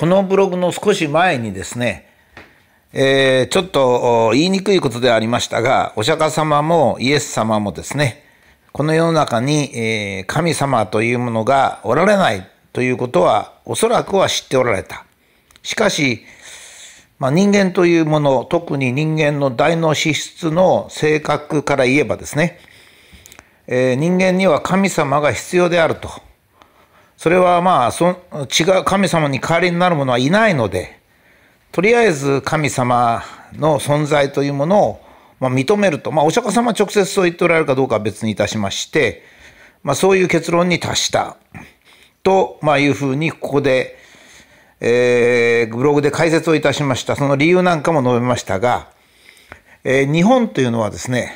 このブログの少し前にですね、えー、ちょっと言いにくいことでありましたが、お釈迦様もイエス様もですね、この世の中に、え、神様というものがおられないということはおそらくは知っておられた。しかし、まあ、人間というもの、特に人間の大脳資質の性格から言えばですね、えー、人間には神様が必要であると。それはまあそ違う神様に代わりになる者はいないのでとりあえず神様の存在というものをまあ認めると、まあ、お釈迦様直接そう言っておられるかどうかは別にいたしまして、まあ、そういう結論に達したと、まあ、いうふうにここで、えー、ブログで解説をいたしました。その理由なんかも述べましたが、えー、日本というのはですね、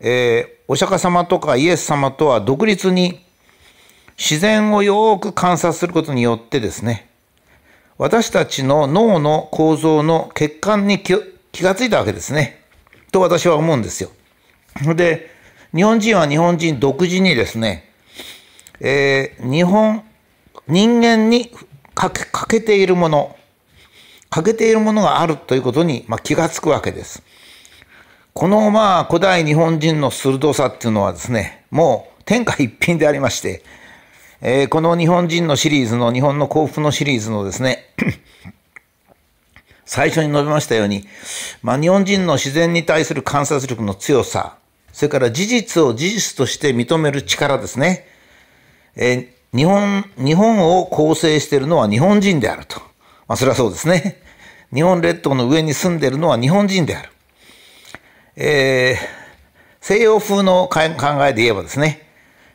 えー、お釈迦様とかイエス様とは独立に自然をよく観察することによってですね、私たちの脳の構造の欠陥に気がついたわけですね。と私は思うんですよ。で、日本人は日本人独自にですね、えー、日本、人間に欠け欠けているもの、欠けているものがあるということに、まあ、気がつくわけです。このまあ古代日本人の鋭さっていうのはですね、もう天下一品でありまして、えー、この日本人のシリーズの、日本の幸福のシリーズのですね、最初に述べましたように、まあ、日本人の自然に対する観察力の強さ、それから事実を事実として認める力ですね。えー、日本、日本を構成しているのは日本人であると。まあ、それはそうですね。日本列島の上に住んでいるのは日本人である。えー、西洋風の考えで言えばですね、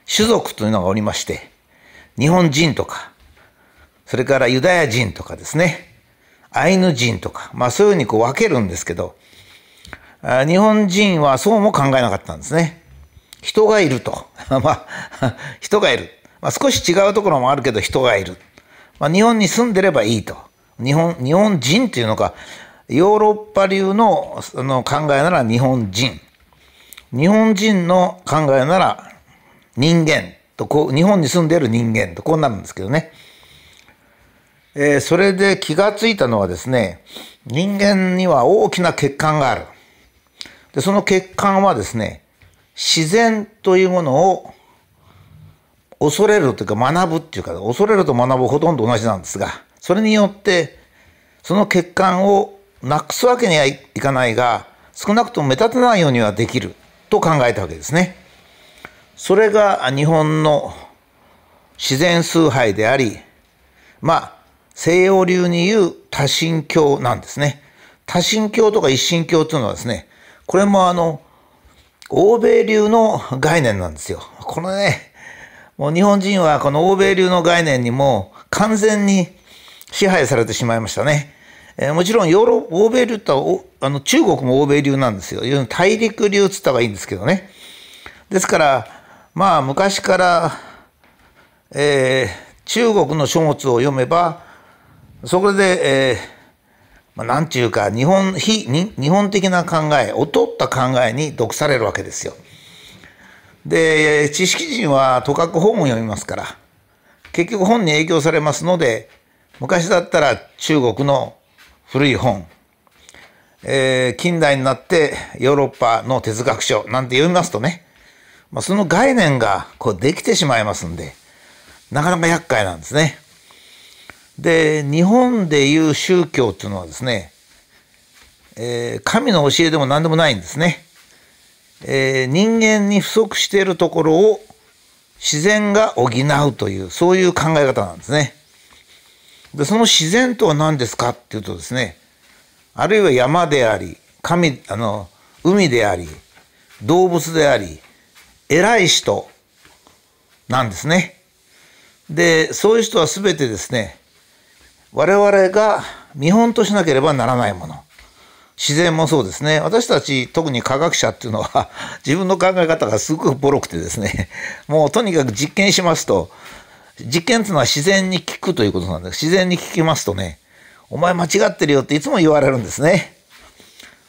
種族というのがおりまして、日本人とか、それからユダヤ人とかですね、アイヌ人とか、まあそういうふうにこう分けるんですけど、日本人はそうも考えなかったんですね。人がいると。まあ、人がいる。まあ、少し違うところもあるけど人がいる。まあ、日本に住んでればいいと。日本、日本人っていうのか、ヨーロッパ流のの考えなら日本人。日本人の考えなら人間。とこう日本に住んでいる人間とこうなるんですけどね、えー、それで気がついたのはですね人間には大きな欠陥があるでその欠陥はですね自然というものを恐れるというか学ぶっていうか恐れると学ぶほとんど同じなんですがそれによってその欠陥をなくすわけにはいかないが少なくとも目立たないようにはできると考えたわけですね。それが日本の自然崇拝であり、まあ、西洋流に言う多神教なんですね。多神教とか一神教というのはですね、これもあの、欧米流の概念なんですよ。このね、もう日本人はこの欧米流の概念にも完全に支配されてしまいましたね。えー、もちろんヨーロ欧米流とあの中国も欧米流なんですよ。大陸流っつった方がいいんですけどね。ですから、まあ昔から、えー、中国の書物を読めばそこで、えーまあ、なんていうか日本非日本的な考え劣った考えに毒されるわけですよ。で知識人はとかく本を読みますから結局本に影響されますので昔だったら中国の古い本、えー、近代になってヨーロッパの哲学書なんて読みますとねまあ、その概念がこうできてしまいますんで、なかなか厄介なんですね。で、日本でいう宗教っていうのはですね、えー、神の教えでも何でもないんですね。えー、人間に不足しているところを自然が補うという、そういう考え方なんですね。で、その自然とは何ですかっていうとですね、あるいは山であり、神、あの、海であり、動物であり、偉い人なんですね。で、そういう人は全てですね、我々が見本としなければならないもの。自然もそうですね。私たち、特に科学者っていうのは、自分の考え方がすごくボロくてですね、もうとにかく実験しますと、実験っていうのは自然に聞くということなんです。自然に聞きますとね、お前間違ってるよっていつも言われるんですね。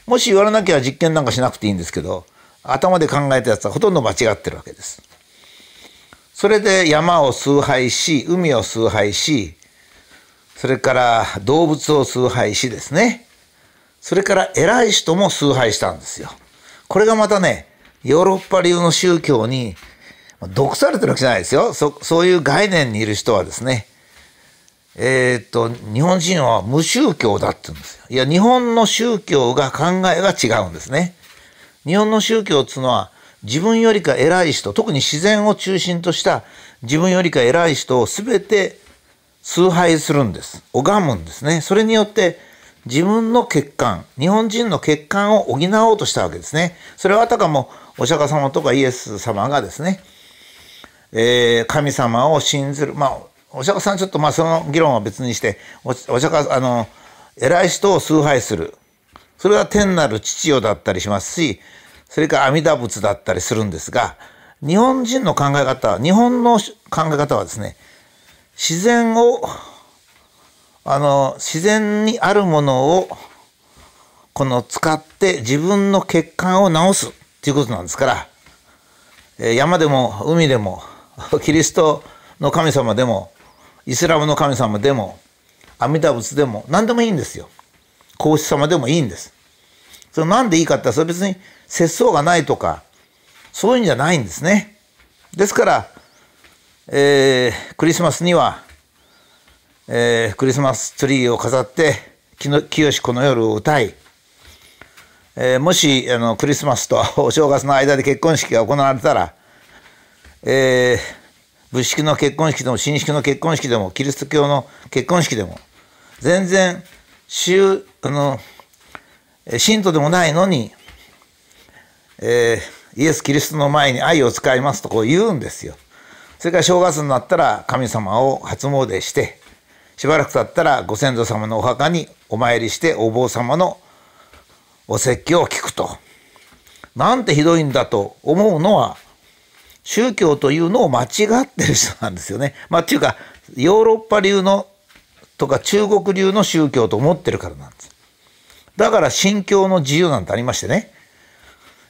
もし言われなきゃ実験なんかしなくていいんですけど、頭で考えたやつはほとんど間違ってるわけです。それで山を崇拝し、海を崇拝し、それから動物を崇拝しですね、それから偉い人も崇拝したんですよ。これがまたね、ヨーロッパ流の宗教に毒されてるわけじゃないですよ。そそういう概念にいる人はですね、えー、っと、日本人は無宗教だって言うんですよ。いや、日本の宗教が考えが違うんですね。日本の宗教っていうのは、自分よりか偉い人、特に自然を中心とした自分よりか偉い人を全て崇拝するんです。拝むんですね。それによって自分の欠陥、日本人の欠陥を補おうとしたわけですね。それはあたかもお釈迦様とかイエス様がですね、えー、神様を信ずる、まあ、お釈迦さんちょっとまあその議論は別にして、お釈迦、あの、偉い人を崇拝する。それは天なる父よだったりしますし、それから阿弥陀仏だったりするんですが、日本人の考え方、日本の考え方はですね、自然を、あの、自然にあるものを、この使って自分の欠陥を直すっていうことなんですから、山でも海でも、キリストの神様でも、イスラムの神様でも、阿弥陀仏でも、何でもいいんですよ。皇室様でもいいんです。それなんでいいかってそれ別に節操がないとか、そういうんじゃないんですね。ですから、えー、クリスマスには、えー、クリスマスツリーを飾って、清しこの夜を歌い、えー、もしあのクリスマスと お正月の間で結婚式が行われたら、えー、仏式の結婚式でも新式の結婚式でもキリスト教の結婚式でも全然宗あの信徒でもないのに、えー、イエス・キリストの前に愛を使いますとこう言うんですよ。それから正月になったら神様を初詣してしばらく経ったらご先祖様のお墓にお参りしてお坊様のお説教を聞くと。なんてひどいんだと思うのは宗教というのを間違ってる人なんですよね。まあっていうかヨーロッパ流のとか中国流の宗教と思ってるからなんです。だから信教の自由なんてありましてね。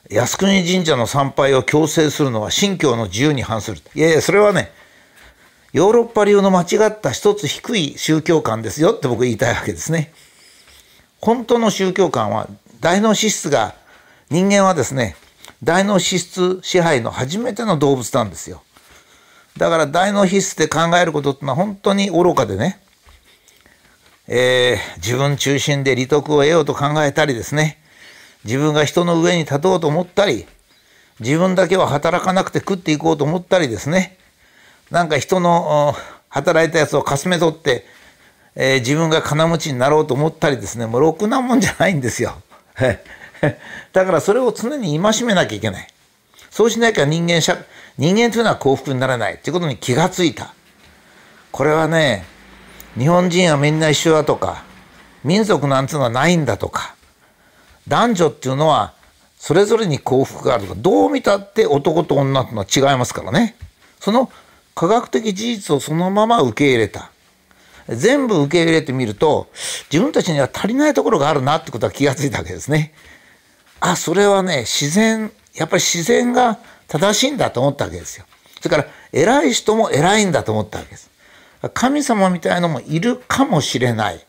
靖国神社の参拝を強制するのは信教の自由に反する。いやいや、それはね、ヨーロッパ流の間違った一つ低い宗教観ですよって僕言いたいわけですね。本当の宗教観は大脳脂質が人間はですね大脳脂質支配の初めての動物なんですよだから大脳皮質で考えることってのは本当に愚かでね、えー、自分中心で利得を得ようと考えたりですね自分が人の上に立とうと思ったり自分だけは働かなくて食っていこうと思ったりですねなんか人の働いたやつをかすめ取って、えー、自分が金持ちになろうと思ったりですねもうろくなもんじゃないんですよ。だからそれを常に戒めなきゃいけない。そうしなきゃ人間社、人間というのは幸福にならないということに気がついた。これはね、日本人はみんな一緒だとか、民族なんていうのはないんだとか、男女っていうのはそれぞれに幸福があるとか、どう見たって男と女というのは違いますからね。その科学的事実をそのまま受け入れた。全部受け入れてみると自分たちには足りないところがあるなってことは気がついたわけですね。あそれはね自然やっぱり自然が正しいんだと思ったわけですよ。それから偉い人も偉いんだと思ったわけです。神様みたいのもいるかもしれない。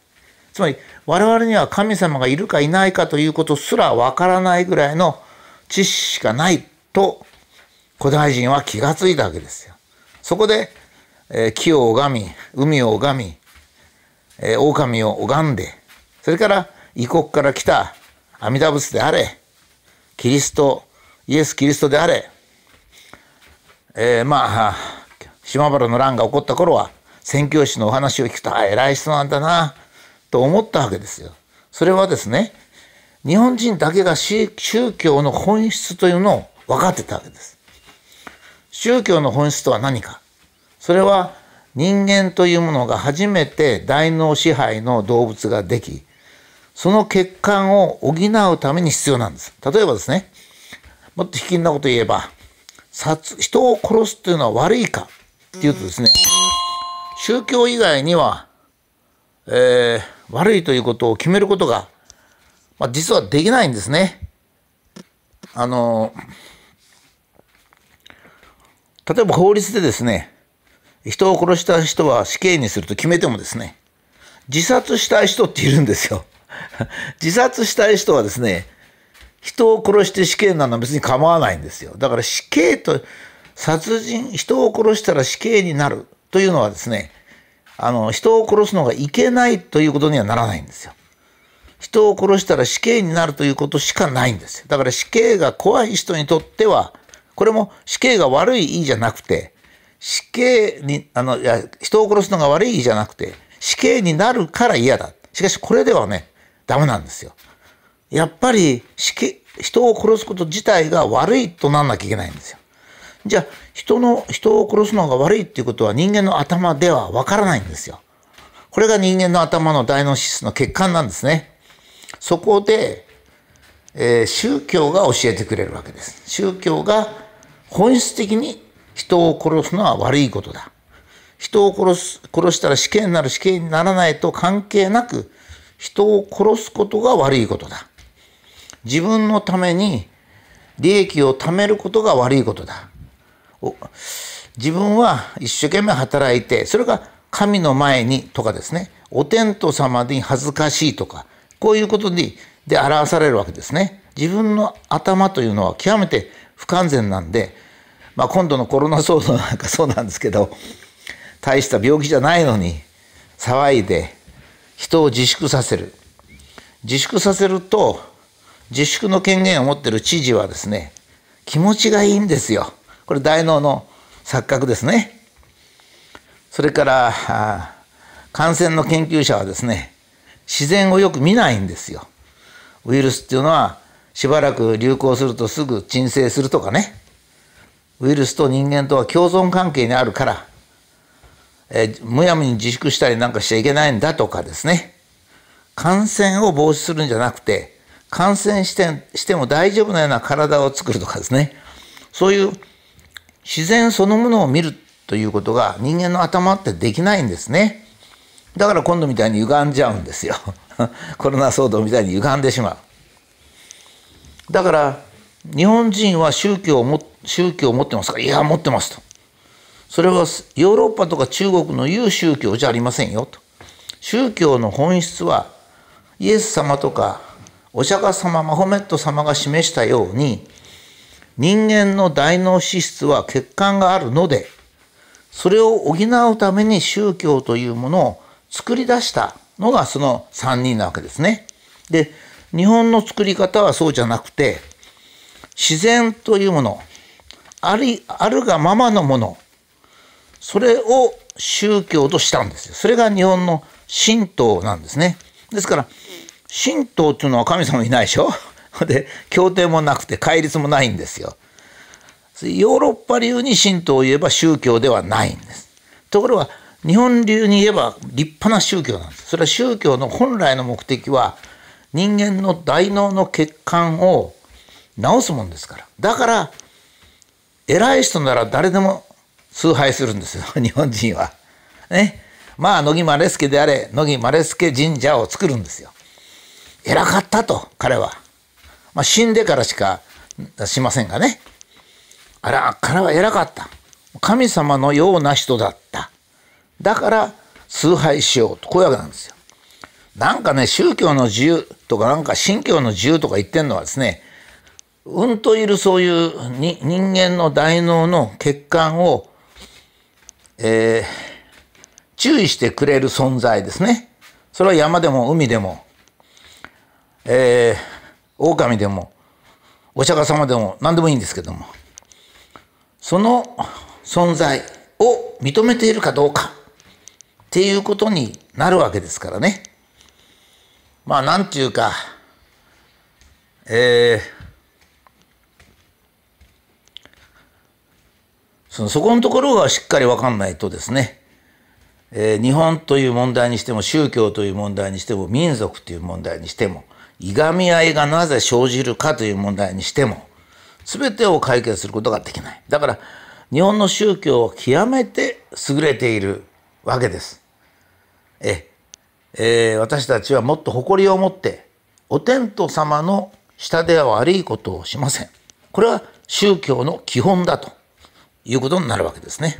つまり我々には神様がいるかいないかということすらわからないぐらいの知識しかないと古代人は気がついたわけですよ。そこで、えー、木を拝み海を拝みえー、狼を拝んで、それから異国から来た阿弥陀仏であれ、キリスト、イエス・キリストであれ、えー、まあ、島原の乱が起こった頃は、宣教師のお話を聞くと、あ、偉い人なんだな、と思ったわけですよ。それはですね、日本人だけが宗教の本質というのを分かってたわけです。宗教の本質とは何か。それは人間というものが初めて大脳支配の動物ができ、その欠陥を補うために必要なんです。例えばですね、もっと卑近なこと言えば、殺人を殺すというのは悪いかっていうとですね、宗教以外には、えー、悪いということを決めることが、まあ、実はできないんですね。あの、例えば法律でですね、人を殺した人は死刑にすると決めてもですね、自殺したい人っているんですよ。自殺したい人はですね、人を殺して死刑なのは別に構わないんですよ。だから死刑と、殺人、人を殺したら死刑になるというのはですね、あの、人を殺すのがいけないということにはならないんですよ。人を殺したら死刑になるということしかないんですよ。だから死刑が怖い人にとっては、これも死刑が悪いいいじゃなくて、死刑に、あの、いや、人を殺すのが悪いじゃなくて、死刑になるから嫌だ。しかしこれではね、ダメなんですよ。やっぱり死刑、人を殺すこと自体が悪いとなんなきゃいけないんですよ。じゃあ、人の、人を殺すのが悪いっていうことは人間の頭ではわからないんですよ。これが人間の頭の大脳質の欠陥なんですね。そこで、えー、宗教が教えてくれるわけです。宗教が本質的に人を殺すのは悪いことだ。人を殺す、殺したら死刑になる死刑にならないと関係なく、人を殺すことが悪いことだ。自分のために利益を貯めることが悪いことだ。自分は一生懸命働いて、それが神の前にとかですね、お天道様に恥ずかしいとか、こういうことにで表されるわけですね。自分の頭というのは極めて不完全なんで、まあ、今度のコロナ騒動なんか そうなんですけど、大した病気じゃないのに騒いで人を自粛させる自粛させると自粛の権限を持ってる知事はですね気持ちがいいんですよこれ大脳の錯覚ですね。それから感染の研究者はですね自然をよく見ないんですよ。ウイルスっていうのはしばらく流行するとすぐ鎮静するとかね。ウイルスと人間とは共存関係にあるからえ、むやみに自粛したりなんかしちゃいけないんだとかですね。感染を防止するんじゃなくて感染してしても大丈夫なような体を作るとかですね。そういう自然そのものを見るということが人間の頭ってできないんですね。だから今度みたいに歪んじゃうんですよ。コロナ騒動みたいに歪んでしまう。だから日本人は宗教をも宗教を持ってますかいや持ってますと。それはヨーロッパとか中国の言う宗教じゃありませんよと。宗教の本質はイエス様とかお釈迦様マホメット様が示したように人間の大脳資質は欠陥があるのでそれを補うために宗教というものを作り出したのがその3人なわけですね。で日本の作り方はそうじゃなくて自然というものありあるがままのものそれを宗教としたんですよ。それが日本の神道なんですね。ですから、神道っていうのは神様いないでしょ？で、協定もなくて戒律もないんですよ。ヨーロッパ流に神道を言えば宗教ではないんです。ところが、日本流に言えば立派な宗教なんです。それは宗教の本来の目的は、人間の大脳の血管を治すもんですから。だから、偉い人なら誰でも崇拝するんですよ 日本人は。ね。まあ乃木マ助であれ乃木マ助神社を作るんですよ。偉かったと彼は。まあ死んでからしかしませんがね。あら彼は偉かった。神様のような人だった。だから崇拝しようとこういうわけなんですよ。なんかね宗教の自由とかなんか信教の自由とか言ってんのはですねうんといるそういうに人間の大脳の血管をえー、注意してくれる存在ですね。それは山でも海でも、えー、狼でも、お釈迦様でも何でもいいんですけども、その存在を認めているかどうかっていうことになるわけですからね。まあなんていうか、えー、そのそこのところがしっかり分かんないとですね、えー、日本という問題にしても宗教という問題にしても民族という問題にしてもいがみ合いがなぜ生じるかという問題にしても全てを解決することができない。だから日本の宗教は極めて優れているわけです。ええー、私たちはもっと誇りを持ってお天道様の下では悪いことをしません。これは宗教の基本だと。いうことになるわけですね。